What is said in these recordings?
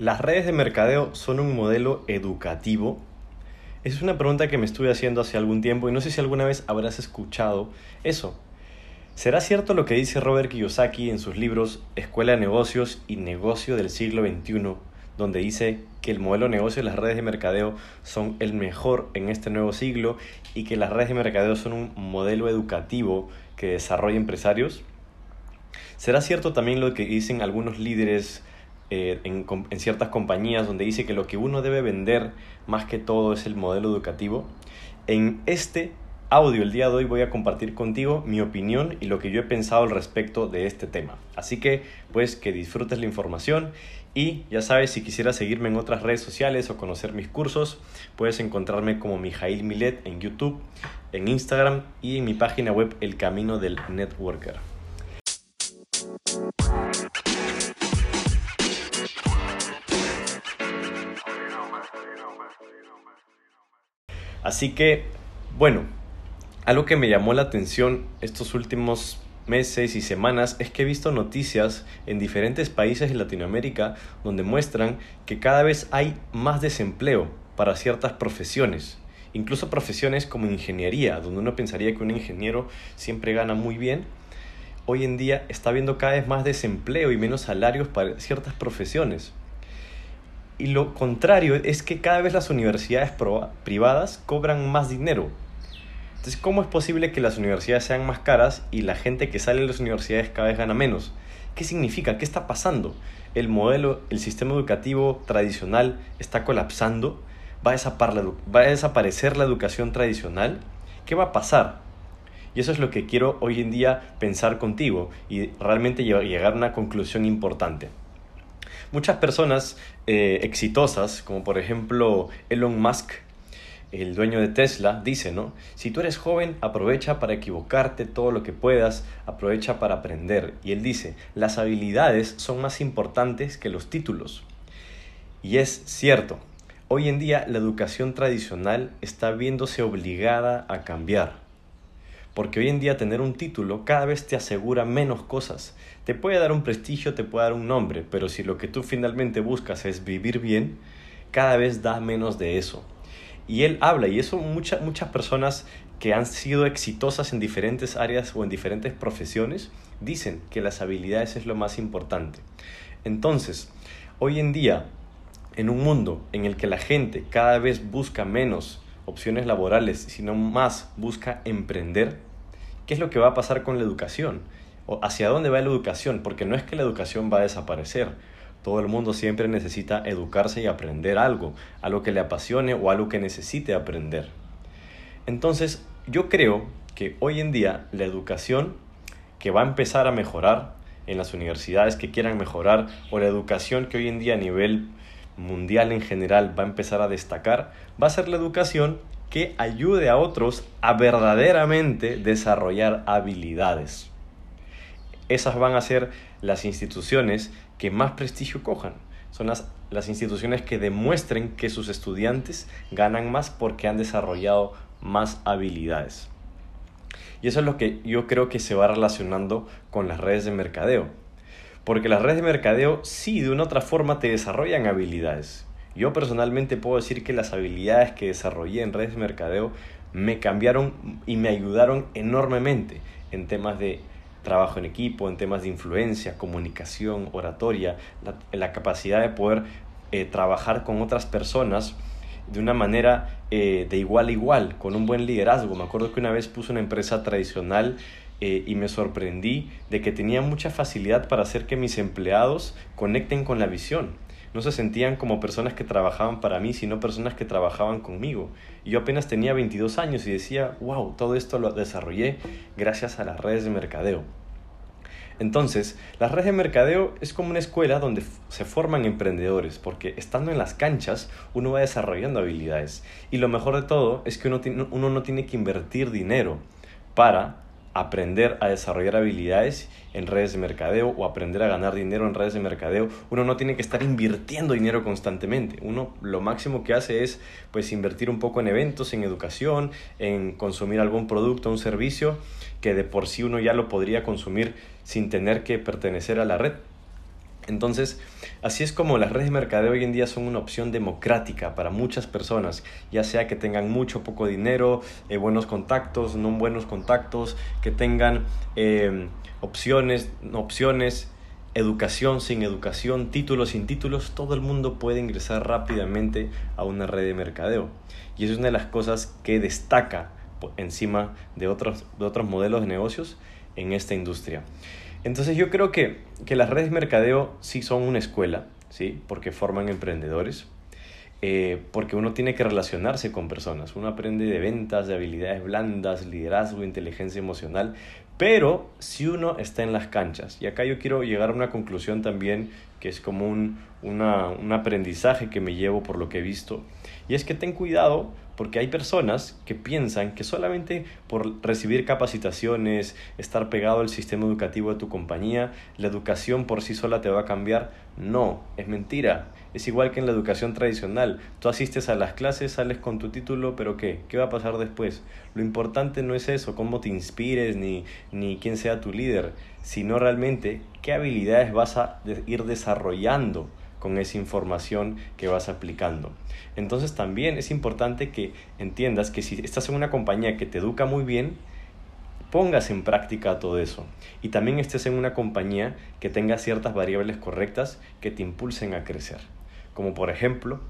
¿Las redes de mercadeo son un modelo educativo? Es una pregunta que me estuve haciendo hace algún tiempo y no sé si alguna vez habrás escuchado eso. ¿Será cierto lo que dice Robert Kiyosaki en sus libros Escuela de Negocios y Negocio del siglo XXI, donde dice que el modelo de negocio y las redes de mercadeo son el mejor en este nuevo siglo y que las redes de mercadeo son un modelo educativo que desarrolla empresarios? ¿Será cierto también lo que dicen algunos líderes eh, en, en ciertas compañías donde dice que lo que uno debe vender más que todo es el modelo educativo. En este audio el día de hoy voy a compartir contigo mi opinión y lo que yo he pensado al respecto de este tema. Así que pues que disfrutes la información y ya sabes si quisieras seguirme en otras redes sociales o conocer mis cursos puedes encontrarme como Mijail Milet en YouTube, en Instagram y en mi página web El Camino del Networker. Así que, bueno, algo que me llamó la atención estos últimos meses y semanas es que he visto noticias en diferentes países de Latinoamérica donde muestran que cada vez hay más desempleo para ciertas profesiones, incluso profesiones como ingeniería, donde uno pensaría que un ingeniero siempre gana muy bien. Hoy en día está habiendo cada vez más desempleo y menos salarios para ciertas profesiones. Y lo contrario es que cada vez las universidades privadas cobran más dinero. Entonces, ¿cómo es posible que las universidades sean más caras y la gente que sale de las universidades cada vez gana menos? ¿Qué significa? ¿Qué está pasando? ¿El modelo, el sistema educativo tradicional está colapsando? ¿Va a, desaparecer la educación tradicional? ¿Qué va a pasar? Y eso es lo que quiero hoy en día pensar contigo y realmente llegar a una conclusión importante. Muchas personas eh, exitosas, como por ejemplo Elon Musk, el dueño de Tesla, dice, ¿no? Si tú eres joven, aprovecha para equivocarte todo lo que puedas, aprovecha para aprender. Y él dice, las habilidades son más importantes que los títulos. Y es cierto, hoy en día la educación tradicional está viéndose obligada a cambiar. Porque hoy en día tener un título cada vez te asegura menos cosas. Te puede dar un prestigio, te puede dar un nombre, pero si lo que tú finalmente buscas es vivir bien, cada vez da menos de eso. Y él habla, y eso muchas muchas personas que han sido exitosas en diferentes áreas o en diferentes profesiones dicen que las habilidades es lo más importante. Entonces, hoy en día, en un mundo en el que la gente cada vez busca menos opciones laborales, sino más busca emprender, ¿qué es lo que va a pasar con la educación? ¿O ¿Hacia dónde va la educación? Porque no es que la educación va a desaparecer. Todo el mundo siempre necesita educarse y aprender algo, algo que le apasione o algo que necesite aprender. Entonces, yo creo que hoy en día la educación que va a empezar a mejorar en las universidades que quieran mejorar o la educación que hoy en día a nivel mundial en general va a empezar a destacar, va a ser la educación que ayude a otros a verdaderamente desarrollar habilidades. Esas van a ser las instituciones que más prestigio cojan. Son las, las instituciones que demuestren que sus estudiantes ganan más porque han desarrollado más habilidades. Y eso es lo que yo creo que se va relacionando con las redes de mercadeo. Porque las redes de mercadeo sí, de una otra forma te desarrollan habilidades. Yo personalmente puedo decir que las habilidades que desarrollé en redes de mercadeo me cambiaron y me ayudaron enormemente en temas de trabajo en equipo, en temas de influencia, comunicación, oratoria, la, capacidad de poder eh, trabajar con otras personas de una manera eh, de igual a igual, con un buen liderazgo. Me acuerdo que una vez puse una empresa tradicional eh, y me sorprendí de que tenía mucha facilidad para hacer que mis empleados conecten con la visión. No se sentían como personas que trabajaban para mí, sino personas que trabajaban conmigo. Yo apenas tenía 22 años y decía, wow, todo esto lo desarrollé gracias a las redes de mercadeo. Entonces, las redes de mercadeo es como una escuela donde se forman emprendedores, porque estando en las canchas uno va desarrollando habilidades. Y lo mejor de todo es que uno, uno no tiene que invertir dinero para aprender a desarrollar habilidades en redes de mercadeo o aprender a ganar dinero en redes de mercadeo. Uno no tiene que estar invirtiendo dinero constantemente. Uno lo máximo que hace es pues invertir un poco en eventos, en educación, en consumir algún producto, un servicio que de por sí uno ya lo podría consumir sin tener que pertenecer a la red. Entonces, así es como las redes de mercadeo hoy en día son una opción democrática para muchas personas, ya sea que tengan mucho o poco dinero, eh, buenos contactos, no buenos contactos, que tengan eh, opciones, opciones, educación sin educación, títulos sin títulos, todo el mundo puede ingresar rápidamente a una red de mercadeo. Y eso es una de las cosas que destaca encima de otros, de otros modelos de negocios en esta industria. Entonces yo creo que, que las redes de mercadeo sí son una escuela, ¿sí? porque forman emprendedores, eh, porque uno tiene que relacionarse con personas, uno aprende de ventas, de habilidades blandas, liderazgo, inteligencia emocional, pero si uno está en las canchas, y acá yo quiero llegar a una conclusión también que es como un, un aprendizaje que me llevo por lo que he visto, y es que ten cuidado porque hay personas que piensan que solamente por recibir capacitaciones, estar pegado al sistema educativo de tu compañía, la educación por sí sola te va a cambiar. No, es mentira. Es igual que en la educación tradicional. Tú asistes a las clases, sales con tu título, pero ¿qué? ¿Qué va a pasar después? Lo importante no es eso, cómo te inspires, ni, ni quién sea tu líder, sino realmente qué habilidades vas a ir desarrollando con esa información que vas aplicando. Entonces también es importante que entiendas que si estás en una compañía que te educa muy bien, pongas en práctica todo eso. Y también estés en una compañía que tenga ciertas variables correctas que te impulsen a crecer. Como por ejemplo,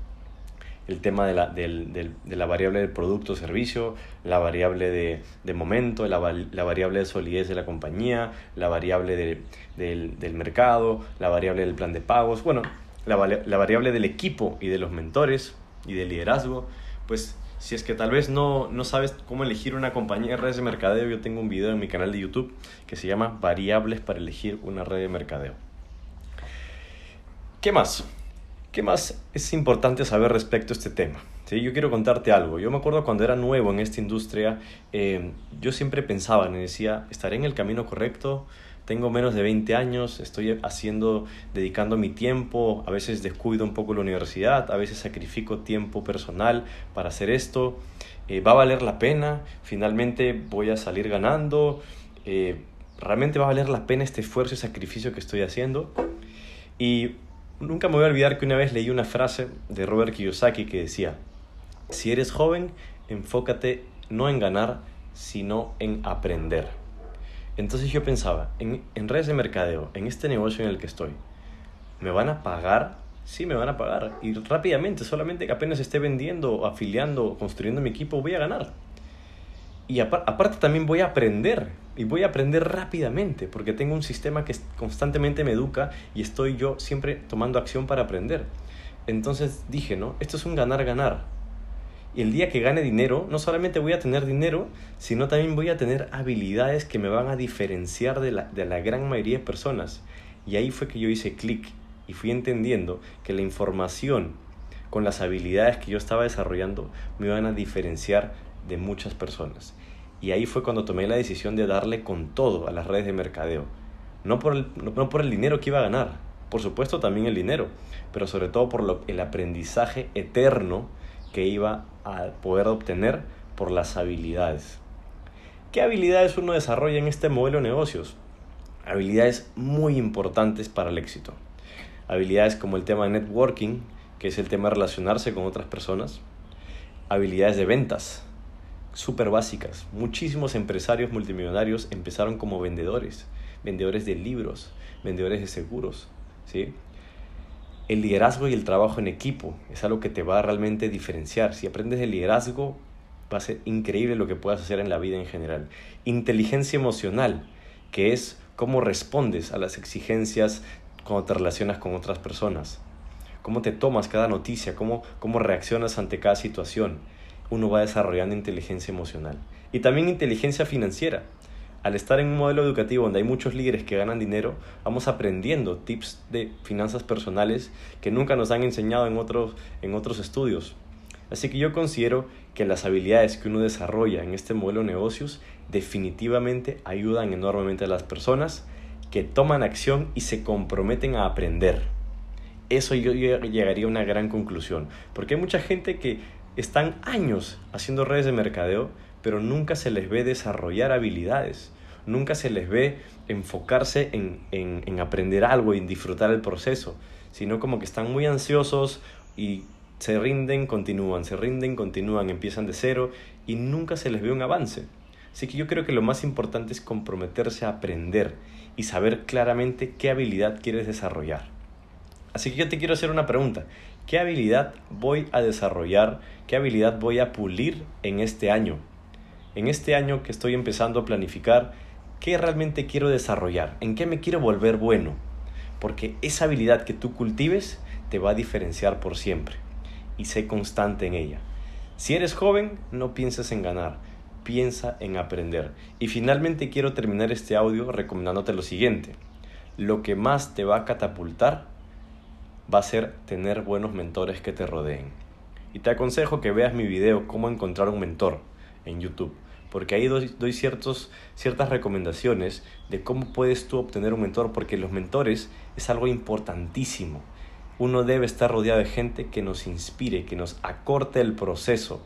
el tema de la, de la variable del producto o servicio, la variable de, momento, la, la, variable de solidez de la compañía, la variable del, del mercado, la variable del plan de pagos. Bueno, la, variable del equipo y de los mentores y del liderazgo, pues si es que tal vez no, no sabes cómo elegir una compañía de redes de mercadeo, yo tengo un video en mi canal de YouTube que se llama Variables para elegir una red de mercadeo. ¿Qué más? ¿Qué más es importante saber respecto a este tema? ¿Sí? Yo quiero contarte algo. Yo me acuerdo cuando era nuevo en esta industria, eh, yo siempre pensaba, me decía, ¿estaré en el camino correcto? Tengo menos de 20 años, estoy haciendo, dedicando mi tiempo, a veces descuido un poco la universidad, a veces sacrifico tiempo personal para hacer esto, eh, va a valer la pena, finalmente voy a salir ganando, eh, realmente va a valer la pena este esfuerzo y sacrificio que estoy haciendo. Y nunca me voy a olvidar que una vez leí una frase de Robert Kiyosaki que decía, si eres joven, enfócate no en ganar, sino en aprender. Entonces yo pensaba, en, redes de mercadeo, en este negocio en el que estoy, ¿me van a pagar? Sí, me van a pagar. Y rápidamente, solamente que apenas esté vendiendo, afiliando, construyendo mi equipo, voy a ganar. Y aparte también voy a aprender. Y voy a aprender rápidamente, porque tengo un sistema que constantemente me educa y estoy yo siempre tomando acción para aprender. Entonces dije, ¿no? Esto es un ganar-ganar el día que gane dinero, no solamente voy a tener dinero, sino también voy a tener habilidades que me van a diferenciar de la, de la gran mayoría de personas. Y ahí fue que yo hice clic y fui entendiendo que la información con las habilidades que yo estaba desarrollando me iban a diferenciar de muchas personas. Y ahí fue cuando tomé la decisión de darle con todo a las redes de mercadeo. No por el, no, por el dinero que iba a ganar, por supuesto también el dinero, pero sobre todo por lo, el aprendizaje eterno que iba a poder obtener por las habilidades. ¿Qué habilidades uno desarrolla en este modelo de negocios? Habilidades muy importantes para el éxito. Habilidades como el tema de networking, que es el tema de relacionarse con otras personas. Habilidades de ventas, súper básicas. Muchísimos empresarios multimillonarios empezaron como vendedores, vendedores de libros, vendedores de seguros, ¿sí? El liderazgo y el trabajo en equipo es algo que te va a realmente diferenciar. Si aprendes el liderazgo, va a ser increíble lo que puedas hacer en la vida en general. Inteligencia emocional, que es cómo respondes a las exigencias cuando te relacionas con otras personas. Cómo te tomas cada noticia, cómo, cómo reaccionas ante cada situación. Uno va desarrollando inteligencia emocional. Y también inteligencia financiera al estar en un modelo educativo donde hay muchos líderes que ganan dinero, vamos aprendiendo tips de finanzas personales que nunca nos han enseñado en otros, en otros estudios. Así que yo considero que las habilidades que uno desarrolla en este modelo de negocios definitivamente ayudan enormemente a las personas que toman acción y se comprometen a aprender. Eso yo llegaría a una gran conclusión, porque hay mucha gente que están años haciendo redes de mercadeo, pero nunca se les ve desarrollar habilidades. nunca se les ve enfocarse en, en, en aprender algo y en disfrutar el proceso, sino como que están muy ansiosos y se rinden, continúan, se rinden, continúan, empiezan de cero y nunca se les ve un avance. Así que yo creo que lo más importante es comprometerse a aprender y saber claramente qué habilidad quieres desarrollar. Así que yo te quiero hacer una pregunta. ¿Qué habilidad voy a desarrollar? ¿Qué habilidad voy a pulir en este año? En este año que estoy empezando a planificar, ¿qué realmente quiero desarrollar? ¿En qué me quiero volver bueno? Porque esa habilidad que tú cultives te va a diferenciar por siempre. Y sé constante en ella. Si eres joven, no pienses en ganar piensa en aprender. Y finalmente quiero terminar este audio recomendándote lo siguiente. Lo que más te va a catapultar va a ser tener buenos mentores que te rodeen. Y te aconsejo que veas mi video Cómo encontrar un mentor en YouTube, porque ahí doy, ciertos, ciertas recomendaciones de cómo puedes tú obtener un mentor, porque los mentores es algo importantísimo. Uno debe estar rodeado de gente que nos inspire, que nos acorte el proceso,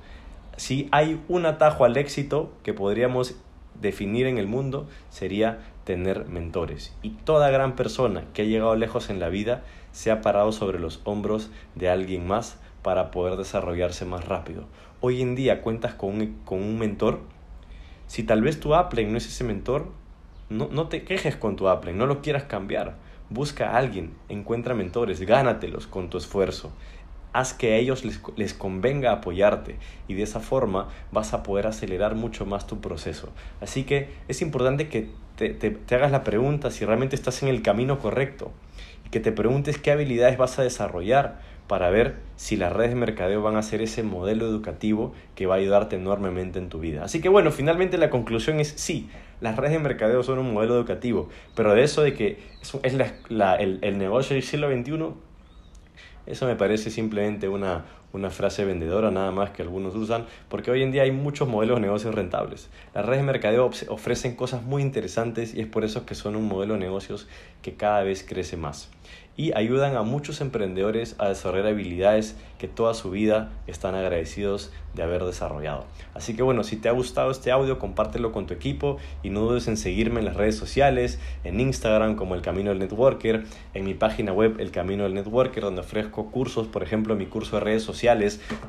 si hay un atajo al éxito que podríamos definir en el mundo, sería tener mentores. Y toda gran persona que ha llegado lejos en la vida se ha parado sobre los hombros de alguien más para poder desarrollarse más rápido. Hoy en día cuentas con un, con un mentor. Si tal vez tu Apple no es ese mentor, no, no te quejes con tu Apple, no lo quieras cambiar. Busca a alguien, encuentra mentores, gánatelos con tu esfuerzo haz que a ellos les, convenga apoyarte y de esa forma vas a poder acelerar mucho más tu proceso. Así que es importante que te, te hagas la pregunta si realmente estás en el camino correcto y que te preguntes qué habilidades vas a desarrollar para ver si las redes de mercadeo van a ser ese modelo educativo que va a ayudarte enormemente en tu vida. Así que bueno, finalmente la conclusión es sí, las redes de mercadeo son un modelo educativo, pero de eso de que es, el, el negocio del siglo XXI, eso me parece simplemente una, una frase vendedora nada más que algunos usan, porque hoy en día hay muchos modelos de negocios rentables. Las redes de mercadeo ofrecen cosas muy interesantes y es por eso que son un modelo de negocios que cada vez crece más y ayudan a muchos emprendedores a desarrollar habilidades que toda su vida están agradecidos de haber desarrollado. Así que bueno, si te ha gustado este audio, compártelo con tu equipo y no dudes en seguirme en las redes sociales, en Instagram como El Camino del Networker, en mi página web El Camino del Networker, donde ofrezco cursos, por ejemplo, mi curso de redes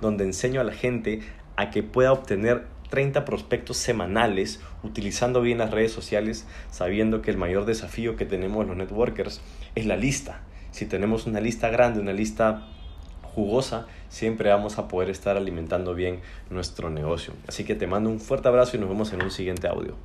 donde enseño a la gente a que pueda obtener 30 prospectos semanales utilizando bien las redes sociales, sabiendo que el mayor desafío que tenemos los networkers es la lista si tenemos una lista grande, una lista jugosa, siempre vamos a poder estar alimentando bien nuestro negocio. Así que te mando un fuerte abrazo y nos vemos en un siguiente audio.